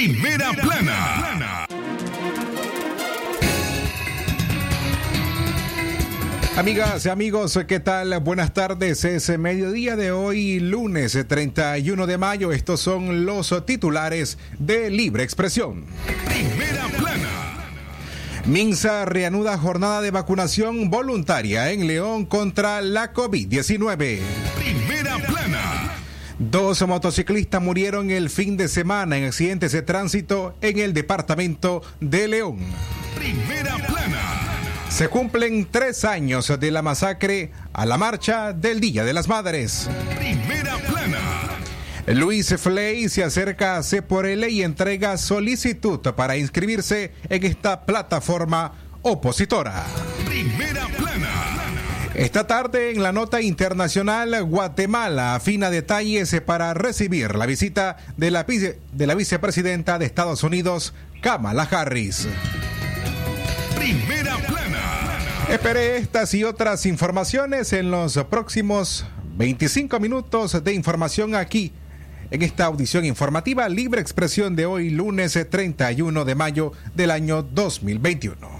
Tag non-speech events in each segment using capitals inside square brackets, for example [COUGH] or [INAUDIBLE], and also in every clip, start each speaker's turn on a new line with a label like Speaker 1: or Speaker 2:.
Speaker 1: Primera plana.
Speaker 2: Amigas y amigos, ¿qué tal? Buenas tardes. Es mediodía de hoy, lunes 31 de mayo. Estos son los titulares de Libre Expresión.
Speaker 1: Primera plana.
Speaker 2: Minsa reanuda jornada de vacunación voluntaria en León contra la COVID-19. Dos motociclistas murieron el fin de semana en accidentes de tránsito en el departamento de León.
Speaker 1: Primera plana.
Speaker 2: Se cumplen tres años de la masacre a la marcha del Día de las Madres.
Speaker 1: Primera plana.
Speaker 2: Luis Fley se acerca a C por L y entrega solicitud para inscribirse en esta plataforma opositora.
Speaker 1: Primera plana.
Speaker 2: Esta tarde en la nota internacional, Guatemala afina detalles para recibir la visita de la, vice- de la vicepresidenta de Estados Unidos, Kamala Harris.
Speaker 1: Primera plana.
Speaker 2: Esperé estas y otras informaciones en los próximos 25 minutos de información aquí, en esta audición informativa Libre Expresión de hoy, lunes 31 de mayo del año 2021.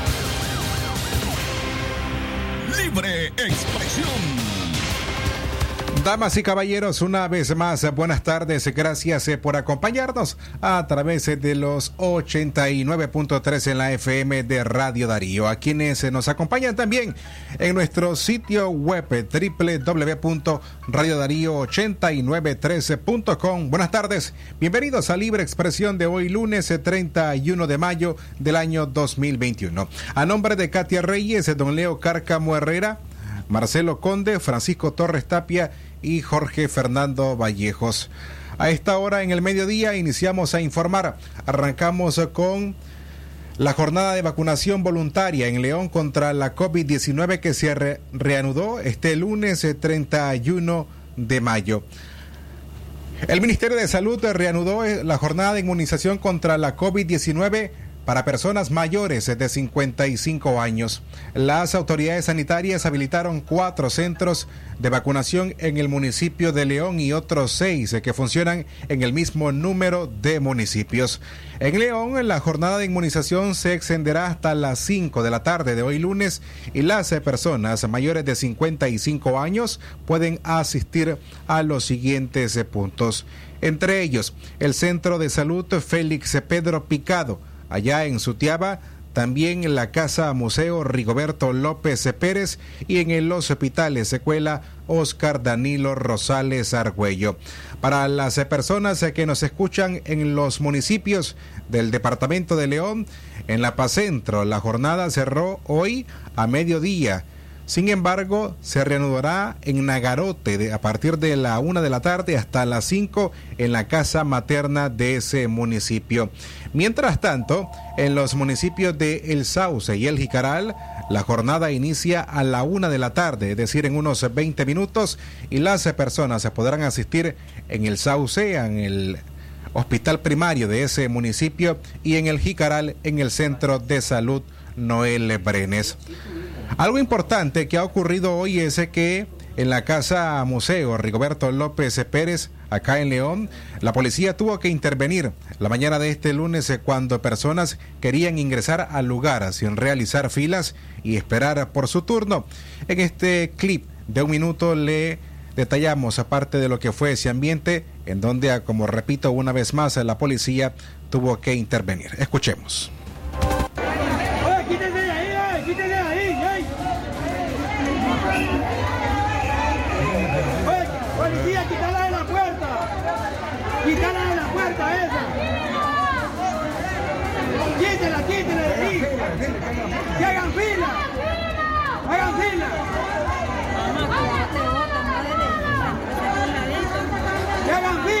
Speaker 1: Libre expresión.
Speaker 2: Damas y caballeros, una vez más, buenas tardes. Gracias eh, por acompañarnos a través eh, de los 89.3 en la FM de Radio Darío. A quienes eh, nos acompañan también en nuestro sitio web eh, www.radiodarío8913.com. Buenas tardes. Bienvenidos a Libre Expresión de hoy, lunes eh, 31 de mayo del año 2021. A nombre de Katia Reyes, don Leo Cárcamo Herrera, Marcelo Conde, Francisco Torres Tapia y Jorge Fernando Vallejos. A esta hora en el mediodía iniciamos a informar. Arrancamos con la jornada de vacunación voluntaria en León contra la COVID-19 que se re- reanudó este lunes eh, 31 de mayo. El Ministerio de Salud reanudó eh, la jornada de inmunización contra la COVID-19 para personas mayores de 55 años. Las autoridades sanitarias habilitaron cuatro centros de vacunación en el municipio de León y otros seis que funcionan en el mismo número de municipios. En León, la jornada de inmunización se extenderá hasta las 5 de la tarde de hoy lunes y las personas mayores de 55 años pueden asistir a los siguientes puntos. Entre ellos, el Centro de Salud Félix Pedro Picado, allá en Sutiaba, también en la Casa Museo Rigoberto López Pérez y en los hospitales Secuela Oscar Danilo Rosales Argüello. Para las personas que nos escuchan en los municipios del departamento de León, en La Paz Centro, la jornada cerró hoy a mediodía. Sin embargo, se reanudará en Nagarote a partir de la una de la tarde hasta las 5 en la casa materna de ese municipio. Mientras tanto, en los municipios de El Sauce y El Jicaral, la jornada inicia a la una de la tarde, es decir, en unos 20 minutos, y las personas se podrán asistir en El Sauce, en el hospital primario de ese municipio, y en El Jicaral, en el centro de salud Noel Brenes. Algo importante que ha ocurrido hoy es que en la casa museo Rigoberto López Pérez, acá en León, la policía tuvo que intervenir la mañana de este lunes eh, cuando personas querían ingresar al lugar sin realizar filas y esperar por su turno. En este clip de un minuto le detallamos aparte de lo que fue ese ambiente en donde, ah, como repito una vez más, la policía tuvo que intervenir. Escuchemos.
Speaker 3: Quítala de la puerta esa. Quítela, quítela de ahí. Que hagan fila. Hagan fila. Que hagan fila.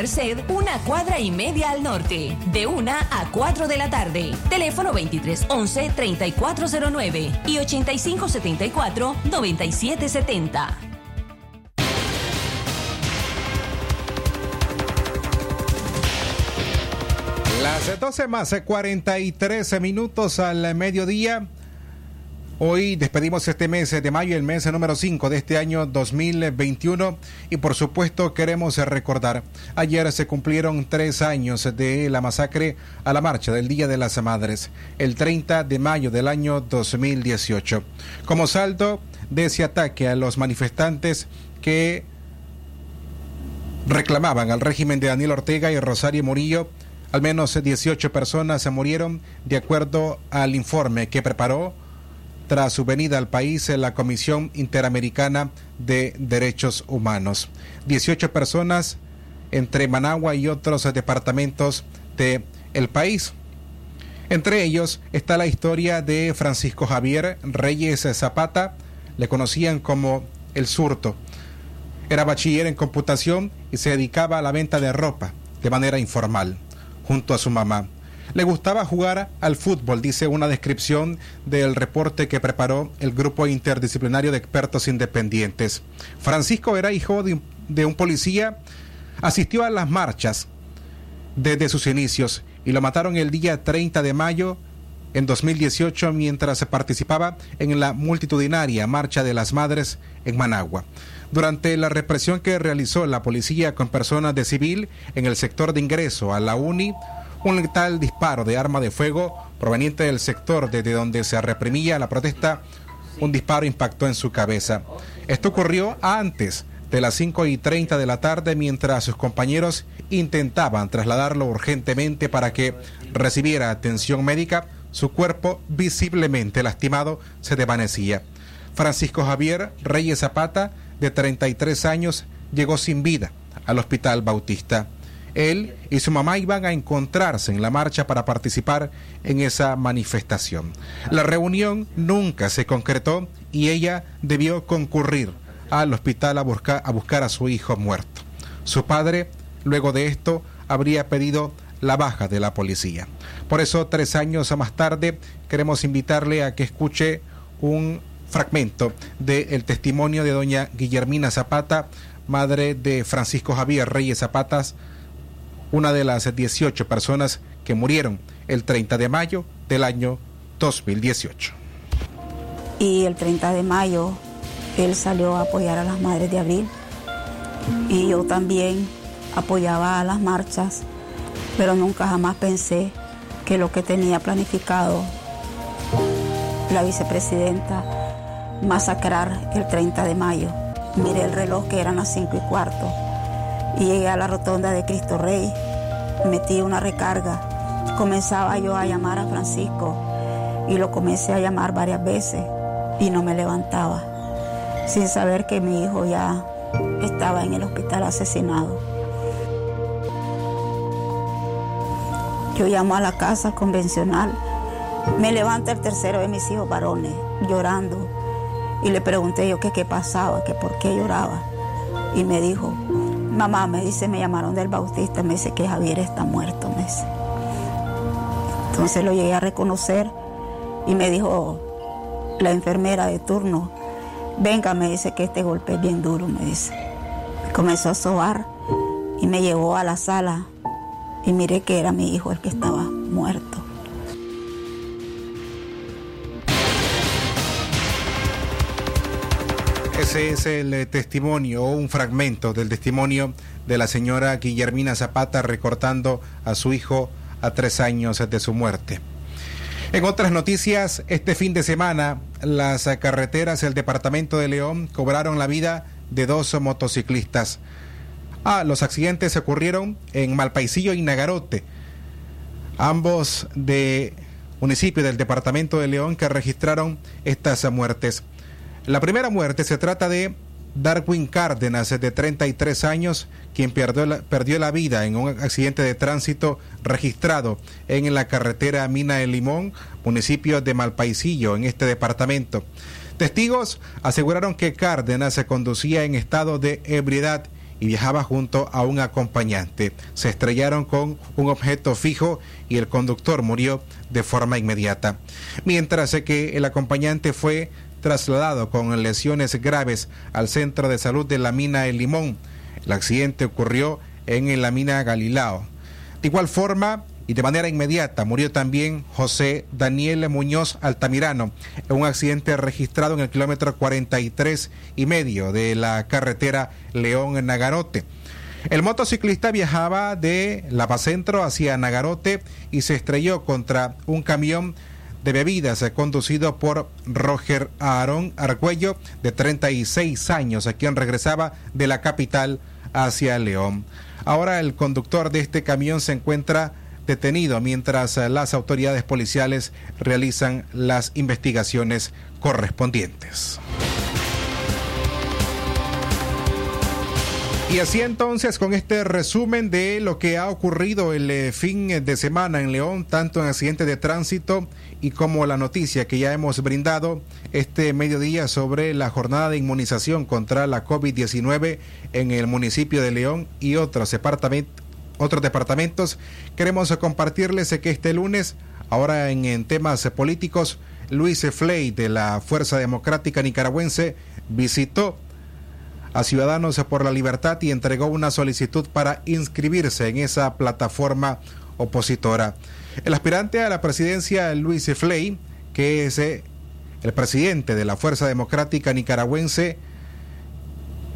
Speaker 4: Merced, una cuadra y media al norte, de 1 a 4 de la tarde. Teléfono 2311-3409 y 8574-9770.
Speaker 2: Las 12 más 43 minutos al mediodía. Hoy despedimos este mes de mayo, el mes número 5 de este año 2021 y por supuesto queremos recordar, ayer se cumplieron tres años de la masacre a la marcha del Día de las Madres, el 30 de mayo del año 2018. Como saldo de ese ataque a los manifestantes que reclamaban al régimen de Daniel Ortega y Rosario Murillo, al menos 18 personas se murieron de acuerdo al informe que preparó tras su venida al país en la Comisión Interamericana de Derechos Humanos. 18 personas entre Managua y otros departamentos de el país. Entre ellos está la historia de Francisco Javier Reyes Zapata, le conocían como el surto. Era bachiller en computación y se dedicaba a la venta de ropa de manera informal, junto a su mamá. Le gustaba jugar al fútbol, dice una descripción del reporte que preparó el grupo interdisciplinario de expertos independientes. Francisco era hijo de un, policía, asistió a las marchas desde sus inicios y lo mataron el día 30 de mayo en 2018 mientras participaba en la multitudinaria Marcha de las Madres en Managua. Durante la represión que realizó la policía con personas de civil en el sector de ingreso a la UNI, un letal disparo de arma de fuego proveniente del sector desde donde se reprimía la protesta, un disparo impactó en su cabeza. Esto ocurrió antes de las 5 y 30 de la tarde mientras sus compañeros intentaban trasladarlo urgentemente para que recibiera atención médica, su cuerpo visiblemente lastimado se desvanecía. Francisco Javier Reyes Zapata, de 33 años, llegó sin vida al Hospital Bautista. Él y su mamá iban a encontrarse en la marcha para participar en esa manifestación. La reunión nunca se concretó y ella debió concurrir al hospital a buscar, a buscar a su hijo muerto. Su padre, luego de esto, habría pedido la baja de la policía. Por eso, tres años más tarde, queremos invitarle a que escuche un fragmento del testimonio de doña Guillermina Zapata, madre de Francisco Javier Reyes Zapatas, una de las 18 personas que murieron el 30 de mayo del año 2018.
Speaker 5: Y el 30 de mayo él salió a apoyar a las madres de abril y yo también apoyaba a las marchas, pero nunca jamás pensé que lo que tenía planificado la vicepresidenta masacrar el 30 de mayo. Miré el reloj que eran las 5 y cuarto llegué a la rotonda de Cristo Rey, metí una recarga, comenzaba yo a llamar a Francisco. Y lo comencé a llamar varias veces. Y no me levantaba, sin saber que mi hijo ya estaba en el hospital asesinado. Yo llamo a la casa convencional, me levanta el tercero de mis hijos varones llorando. Y le pregunté yo qué pasaba, que por qué lloraba. Y me dijo, Mamá me dice, me llamaron del Bautista, me dice que Javier está muerto, me dice. Entonces lo llegué a reconocer y me dijo la enfermera de turno, venga, me dice que este golpe es bien duro, me dice. Comenzó a sobar y me llevó a la sala y miré que era mi hijo el que estaba muerto.
Speaker 2: Ese es el eh, testimonio o un fragmento del testimonio de la señora Guillermina Zapata recortando a su hijo a tres años de su muerte. En otras noticias, este fin de semana las carreteras del departamento de León cobraron la vida de dos motociclistas. Ah, los accidentes ocurrieron en Malpaisillo y Nagarote, ambos de municipio del departamento de León que registraron estas muertes. La primera muerte se trata de Darwin Cárdenas, de 33 años, quien perdió la, vida en un accidente de tránsito registrado en la carretera Mina de Limón, municipio de Malpaisillo, en este departamento. Testigos aseguraron que Cárdenas se conducía en estado de ebriedad y viajaba junto a un acompañante. Se estrellaron con un objeto fijo y el conductor murió de forma inmediata. Mientras que el acompañante fue trasladado con lesiones graves al centro de salud de la mina El Limón. El accidente ocurrió en la mina Galilao. De igual forma, y de manera inmediata murió también José Daniel Muñoz Altamirano en un accidente registrado en el kilómetro 43 y medio de la carretera León-Nagarote. El motociclista viajaba de Lavacentro hacia Nagarote y se estrelló contra un camión de bebidas eh, conducido por Roger Aarón Argüello, de 36 años, a quien regresaba de la capital hacia León. Ahora el conductor de este camión se encuentra detenido mientras eh, las autoridades policiales realizan las investigaciones correspondientes. Y así entonces, con este resumen de lo que ha ocurrido el eh, fin de semana en León, tanto en accidentes de tránsito y como la noticia que ya hemos brindado este mediodía sobre la jornada de inmunización contra la COVID-19 en el municipio de León y otros, otros departamentos, queremos compartirles que este lunes, ahora en, en temas políticos, Luis Fley de la Fuerza Democrática Nicaragüense visitó a Ciudadanos por la Libertad y entregó una solicitud para inscribirse en esa plataforma opositora. El aspirante a la presidencia, Luis Fley, que es eh, el presidente de la Fuerza Democrática Nicaragüense,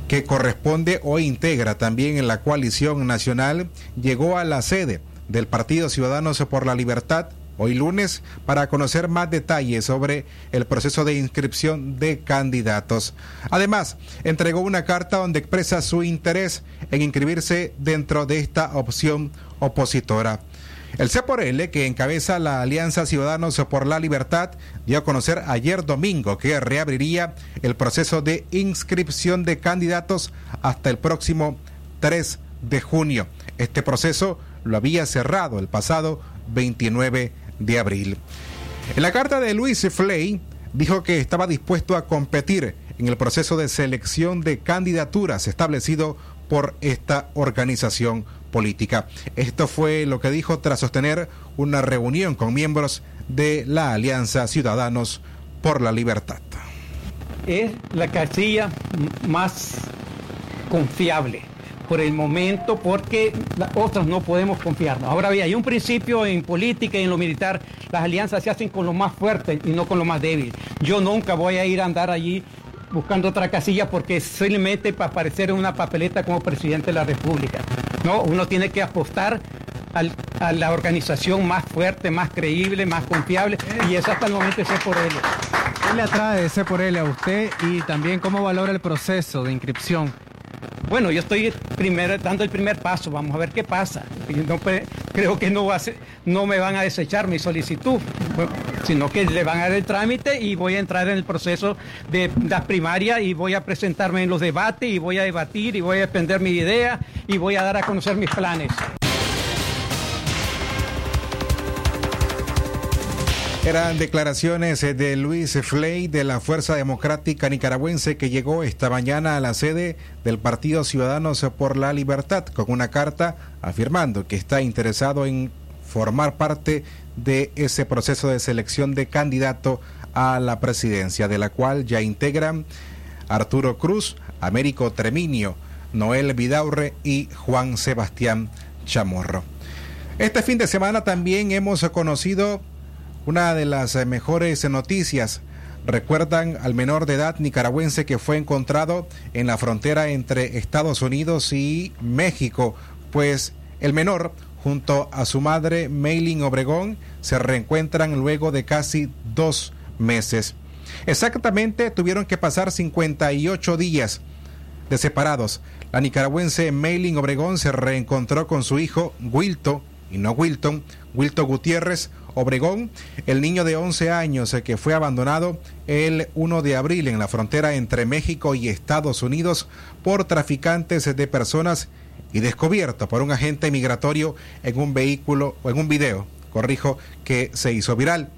Speaker 2: que corresponde o integra también en la coalición nacional, llegó a la sede del Partido Ciudadanos por la Libertad hoy lunes para conocer más detalles sobre el proceso de inscripción de candidatos. Además, entregó una carta donde expresa su interés en inscribirse dentro de esta opción opositora. El C por L, que encabeza la Alianza Ciudadanos por la Libertad, dio a conocer ayer domingo que reabriría el proceso de inscripción de candidatos hasta el próximo 3 de junio. Este proceso lo había cerrado el pasado 29 de abril. En la carta de Luis Flay dijo que estaba dispuesto a competir en el proceso de selección de candidaturas establecido por esta organización política. Esto fue lo que dijo tras sostener una reunión con miembros de la Alianza Ciudadanos por la Libertad.
Speaker 6: Es la casilla más confiable por el momento porque otros no podemos confiarnos. Ahora bien, hay un principio en política y en lo militar, las alianzas se hacen con lo más fuerte y no con lo más débil. Yo nunca voy a ir a andar allí buscando otra casilla porque simplemente para aparecer en una papeleta como presidente de la República. No, uno tiene que apostar a la organización más fuerte, más creíble, más confiable y eso hasta el momento es por él.
Speaker 7: ¿Qué le atrae C por L a usted y también cómo valora el proceso de inscripción?
Speaker 6: Bueno, yo estoy primero, dando el primer paso, vamos a ver qué pasa. No, creo que no, va a no me van a desechar mi solicitud, sino que le van a dar el trámite y voy a entrar en el proceso de la primaria y voy a presentarme en los debates y voy a debatir y voy a defender mi idea y voy a dar a conocer mis planes.
Speaker 2: Eran declaraciones eh, de Luis Flay de la Fuerza Democrática Nicaragüense que llegó esta mañana a la sede del Partido Ciudadanos por la Libertad con una carta afirmando que está interesado en formar parte de ese proceso de selección de candidato a la presidencia, de la cual ya integran Arturo Cruz, Américo Treminio, Noel Vidaurre y Juan Sebastián Chamorro. Este fin de semana también hemos conocido una de las eh, mejores noticias. Recuerdan al menor de edad nicaragüense que fue encontrado en la frontera entre Estados Unidos y México, pues el menor junto a su madre Maylin Obregón se reencuentran luego de casi dos meses. Exactamente tuvieron que pasar 58 días de separados. La nicaragüense Maylin Obregón se reencontró con su hijo Wilto, y no Wilton, Wilto Gutiérrez, Obregón, el niño de 11 años que fue abandonado el 1 de abril en la frontera entre México y Estados Unidos por traficantes de personas y descubierto por un agente migratorio en un vehículo o en un video, corrijo, que se hizo viral.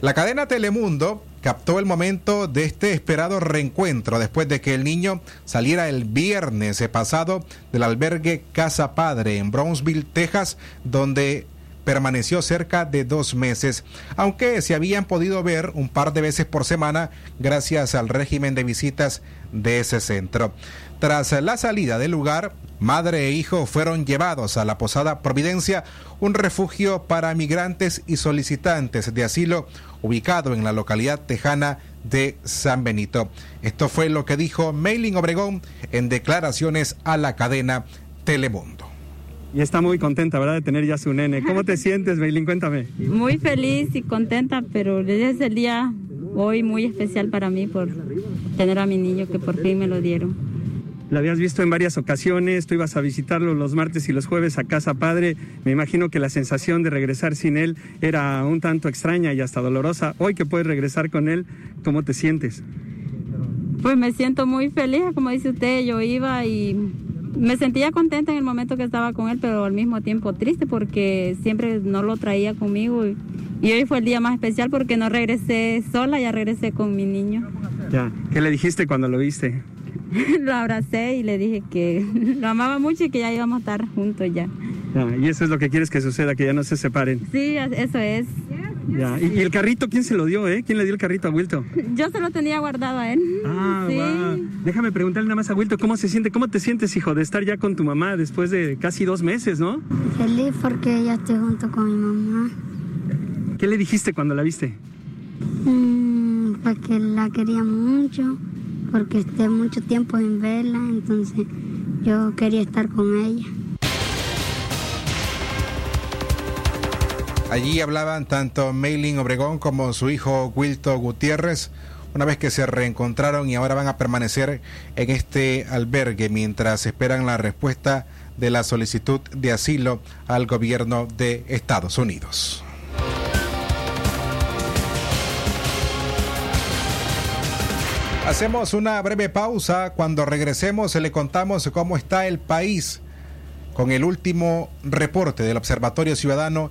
Speaker 2: La cadena Telemundo captó el momento de este esperado reencuentro después de que el niño saliera el viernes pasado del albergue Casa Padre en Brownsville, Texas, donde permaneció cerca de dos meses, aunque se habían podido ver un par de veces por semana gracias al régimen de visitas de ese centro. Tras la salida del lugar, madre e hijo fueron llevados a la Posada Providencia, un refugio para migrantes y solicitantes de asilo ubicado en la localidad tejana de San Benito. Esto fue lo que dijo Mailing Obregón en declaraciones a la cadena Telemundo.
Speaker 7: Y está muy contenta, ¿verdad?, de tener ya su nene. ¿Cómo te [LAUGHS] sientes, Meilín? Cuéntame.
Speaker 5: Muy feliz y contenta, pero es el día hoy muy especial para mí por tener a mi niño que por fin me lo dieron.
Speaker 7: Lo habías visto en varias ocasiones, tú ibas a visitarlo los martes y los jueves a casa padre. Me imagino que la sensación de regresar sin él era un tanto extraña y hasta dolorosa. Hoy que puedes regresar con él, ¿cómo te sientes?
Speaker 5: Pues me siento muy feliz, como dice usted, yo iba y me sentía contenta en el momento que estaba con él, pero al mismo tiempo triste porque siempre no lo traía conmigo. Y, hoy fue el día más especial porque no regresé sola, ya regresé con mi niño.
Speaker 7: Ya, ¿qué le dijiste cuando lo viste? [LAUGHS]
Speaker 5: lo abracé y le dije que [LAUGHS] lo amaba mucho y que ya íbamos a estar juntos ya.
Speaker 7: ya. Y eso es lo que quieres que suceda, que ya no se separen.
Speaker 5: Sí, eso es.
Speaker 7: ¿Y, el carrito quién se lo dio, eh? ¿Quién le dio el carrito a Wilton? [LAUGHS]
Speaker 5: Yo se lo tenía guardado a él.
Speaker 7: Ah, [LAUGHS] sí. Déjame preguntarle nada más a Wilton, ¿cómo se siente? ¿Cómo te sientes, hijo, de estar ya con tu mamá después de casi dos meses, no?
Speaker 8: Feliz porque ya estoy junto con mi mamá.
Speaker 7: ¿Qué le dijiste cuando la viste?
Speaker 8: Mm, porque la quería mucho, porque esté mucho tiempo en verla, entonces yo quería estar con ella.
Speaker 2: Allí hablaban tanto Maylin Obregón como su hijo Wilto Gutiérrez, una vez que se reencontraron y ahora van a permanecer en este albergue mientras esperan la respuesta de la solicitud de asilo al gobierno de Estados Unidos. Hacemos una breve pausa. Cuando regresemos le contamos cómo está el país con el último reporte del Observatorio Ciudadano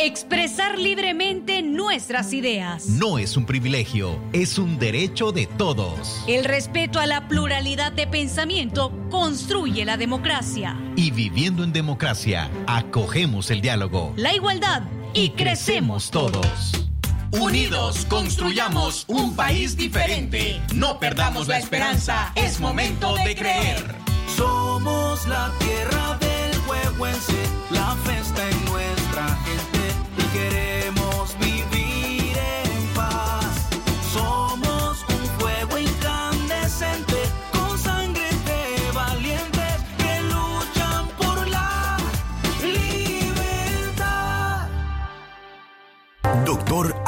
Speaker 9: Expresar libremente nuestras ideas.
Speaker 10: No es un privilegio, es un derecho de todos.
Speaker 9: El respeto a la pluralidad de pensamiento construye la democracia.
Speaker 10: Y viviendo en democracia, acogemos el diálogo.
Speaker 9: La igualdad y, crecemos todos.
Speaker 11: Unidos construyamos un país diferente. No perdamos la esperanza, es momento de creer.
Speaker 12: Somos la tierra del huehuense, la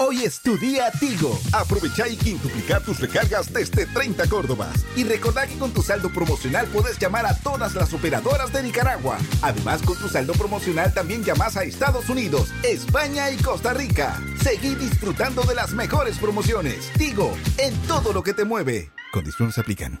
Speaker 13: Hoy es tu día Tigo. Aprovecha y quintuplicar tus recargas desde 30 Córdobas. Y recordá que con tu saldo promocional puedes llamar a todas las operadoras de Nicaragua. Además, con tu saldo promocional también llamas a Estados Unidos, España y Costa Rica. Seguí disfrutando de las mejores promociones. Tigo, en todo lo que te mueve. Condiciones aplican.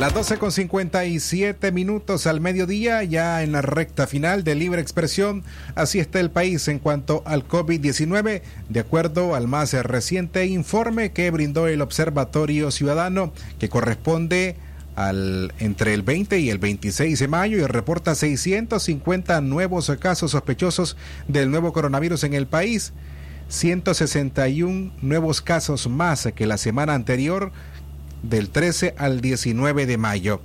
Speaker 2: Las 12 con 57 minutos al mediodía, ya en la recta final de libre expresión. Así está el país en cuanto al COVID-19, de acuerdo al más reciente informe que brindó el Observatorio Ciudadano, que corresponde al, entre el 20 y el 26 de mayo y reporta 650 nuevos casos sospechosos del nuevo coronavirus en el país. 161 nuevos casos más que la semana anterior del 13 al 19 de mayo.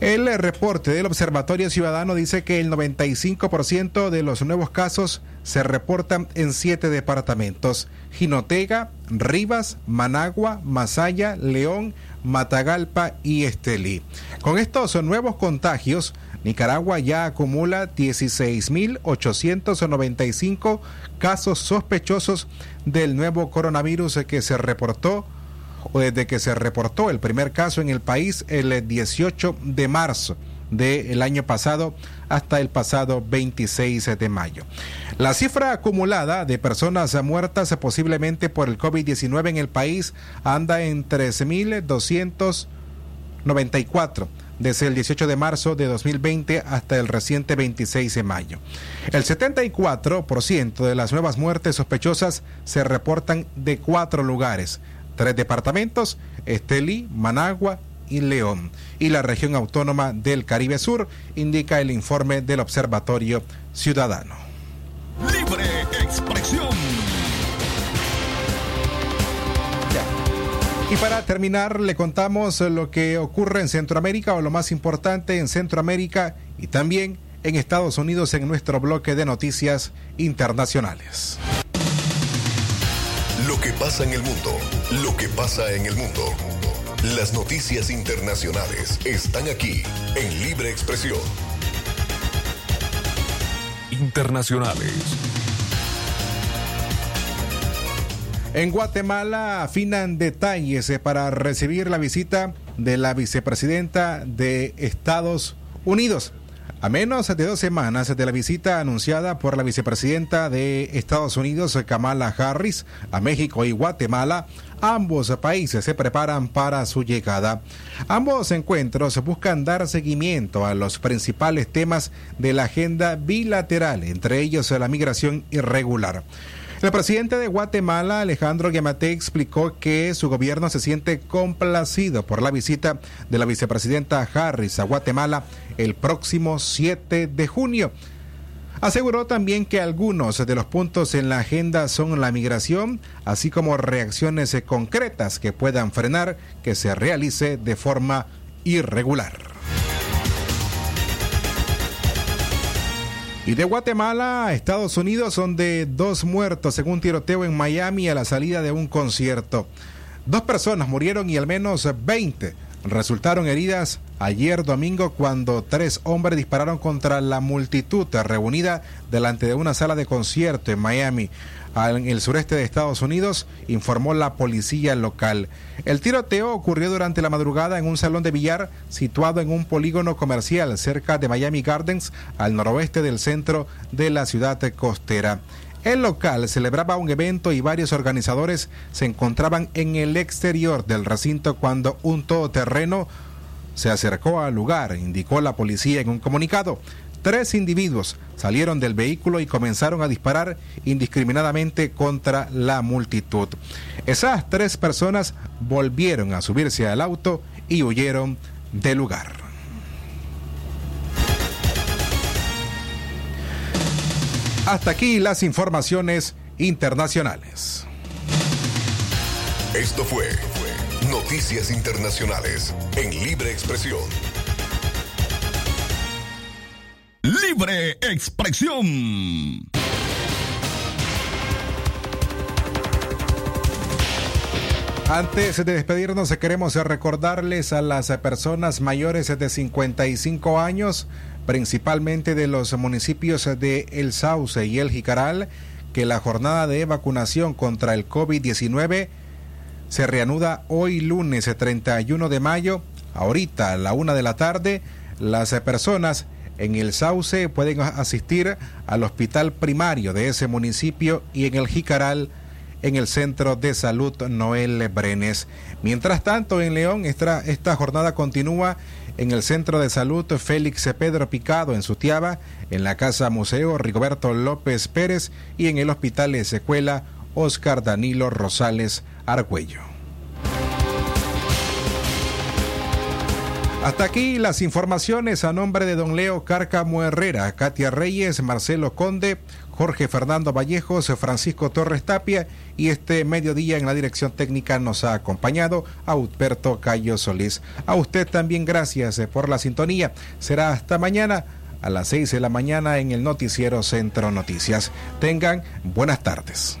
Speaker 2: El reporte del Observatorio Ciudadano dice que el 95% de los nuevos casos se reportan en siete departamentos: Jinotega, Rivas, Managua, Masaya, León, Matagalpa y Estelí. Con estos nuevos contagios, Nicaragua ya acumula 16.895 casos sospechosos del nuevo coronavirus que se reportó o desde que se reportó el primer caso en el país el 18 de marzo del año pasado hasta el pasado 26 de mayo. La cifra acumulada de personas muertas posiblemente por el COVID-19 en el país anda en 13.294 desde el 18 de marzo de 2020 hasta el reciente 26 de mayo. El 74% de las nuevas muertes sospechosas se reportan de cuatro lugares, tres departamentos, Estelí, Managua y León. Y la región autónoma del Caribe Sur, indica el informe del Observatorio Ciudadano.
Speaker 1: Libre expresión.
Speaker 2: Y para terminar, le contamos lo que ocurre en Centroamérica o lo más importante en Centroamérica y también en Estados Unidos en nuestro bloque de noticias internacionales.
Speaker 14: Lo que pasa en el mundo, lo que pasa en el mundo. Las noticias internacionales están aquí en Libre Expresión. Internacionales.
Speaker 2: En Guatemala afinan detalles eh, para recibir la visita de la vicepresidenta de Estados Unidos. A menos de dos semanas de la visita anunciada por la vicepresidenta de Estados Unidos, Kamala Harris, a México y Guatemala, ambos países se preparan para su llegada. Ambos encuentros buscan dar seguimiento a los principales temas de la agenda bilateral, entre ellos la migración irregular. El presidente de Guatemala, Alejandro Guiamate, explicó que su gobierno se siente complacido por la visita de la vicepresidenta Harris a Guatemala el próximo 7 de junio. Aseguró también que algunos de los puntos en la agenda son la migración, así como reacciones concretas que puedan frenar que se realice de forma irregular. Y de Guatemala a Estados Unidos, donde dos muertos según tiroteo en Miami a la salida de un concierto. Dos personas murieron y al menos 20 resultaron heridas ayer domingo cuando tres hombres dispararon contra la multitud reunida delante de una sala de concierto en Miami en el sureste de Estados Unidos, informó la policía local. El tiroteo ocurrió durante la madrugada en un salón de billar situado en un polígono comercial cerca de Miami Gardens, al noroeste del centro de la ciudad costera. El local celebraba un evento y varios organizadores se encontraban en el exterior del recinto cuando un todoterreno se acercó al lugar, indicó la policía en un comunicado. Tres individuos salieron del vehículo y comenzaron a disparar indiscriminadamente contra la multitud. Esas tres personas volvieron a subirse al auto y huyeron del lugar. Hasta aquí las informaciones internacionales.
Speaker 14: Esto fue Noticias Internacionales en Libre Expresión.
Speaker 1: Libre expresión.
Speaker 2: Antes de despedirnos, queremos recordarles a las personas mayores de 55 años, principalmente de los municipios de El Sauce y El Jicaral, que la jornada de vacunación contra el COVID-19 se reanuda hoy lunes 31 de mayo, ahorita a la una de la tarde. Las personas en el Sauce pueden asistir al hospital primario de ese municipio y en el Jicaral en el Centro de Salud Noel Brenes. Mientras tanto, en León esta, esta jornada continúa en el Centro de Salud Félix Pedro Picado en Sutiaba, en la Casa Museo Rigoberto López Pérez y en el Hospital Escuela Oscar Danilo Rosales Argüello. Hasta aquí las informaciones a nombre de don Leo Cárcamo Herrera, Katia Reyes, Marcelo Conde, Jorge Fernando Vallejos, Francisco Torres Tapia y este mediodía en la dirección técnica nos ha acompañado Auberto Cayo Solís. A usted también gracias por la sintonía. Será hasta mañana a las seis de la mañana en el noticiero Centro Noticias. Tengan buenas tardes